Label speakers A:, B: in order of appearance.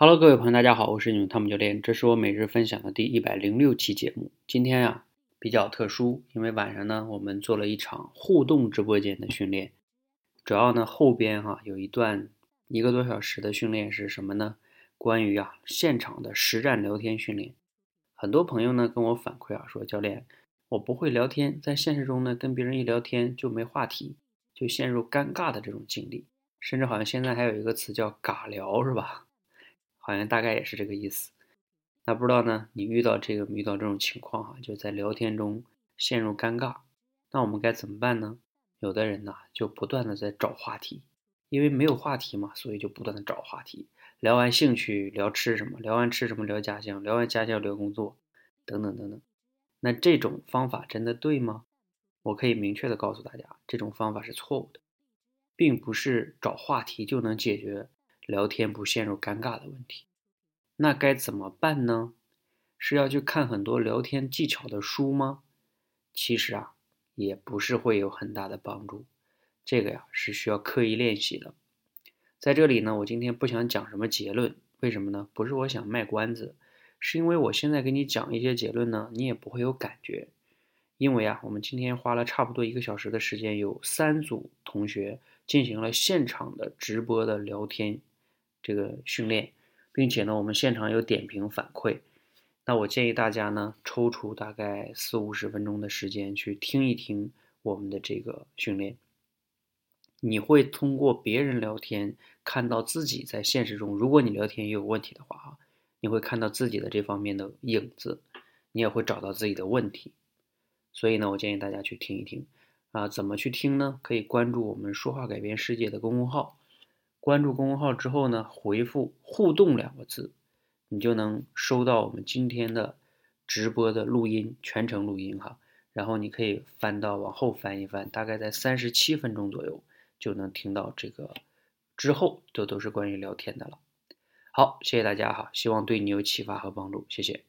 A: Hello，各位朋友，大家好，我是你们汤姆教练，这是我每日分享的第一百零六期节目。今天呀比较特殊，因为晚上呢我们做了一场互动直播间的训练，主要呢后边哈有一段一个多小时的训练是什么呢？关于啊现场的实战聊天训练。很多朋友呢跟我反馈啊说，教练我不会聊天，在现实中呢跟别人一聊天就没话题，就陷入尴尬的这种境地，甚至好像现在还有一个词叫尬聊，是吧？好像大概也是这个意思。那不知道呢？你遇到这个遇到这种情况哈，就在聊天中陷入尴尬，那我们该怎么办呢？有的人呢就不断的在找话题，因为没有话题嘛，所以就不断的找话题。聊完兴趣聊吃什么，聊完吃什么聊家乡，聊完家乡聊工作，等等等等。那这种方法真的对吗？我可以明确的告诉大家，这种方法是错误的，并不是找话题就能解决。聊天不陷入尴尬的问题，那该怎么办呢？是要去看很多聊天技巧的书吗？其实啊，也不是会有很大的帮助。这个呀是需要刻意练习的。在这里呢，我今天不想讲什么结论，为什么呢？不是我想卖关子，是因为我现在给你讲一些结论呢，你也不会有感觉。因为啊，我们今天花了差不多一个小时的时间，有三组同学进行了现场的直播的聊天。这个训练，并且呢，我们现场有点评反馈。那我建议大家呢，抽出大概四五十分钟的时间去听一听我们的这个训练。你会通过别人聊天看到自己在现实中，如果你聊天也有问题的话啊，你会看到自己的这方面的影子，你也会找到自己的问题。所以呢，我建议大家去听一听啊，怎么去听呢？可以关注我们“说话改变世界”的公众号。关注公众号之后呢，回复“互动”两个字，你就能收到我们今天的直播的录音，全程录音哈。然后你可以翻到往后翻一翻，大概在三十七分钟左右就能听到这个之后，这都是关于聊天的了。好，谢谢大家哈，希望对你有启发和帮助，谢谢。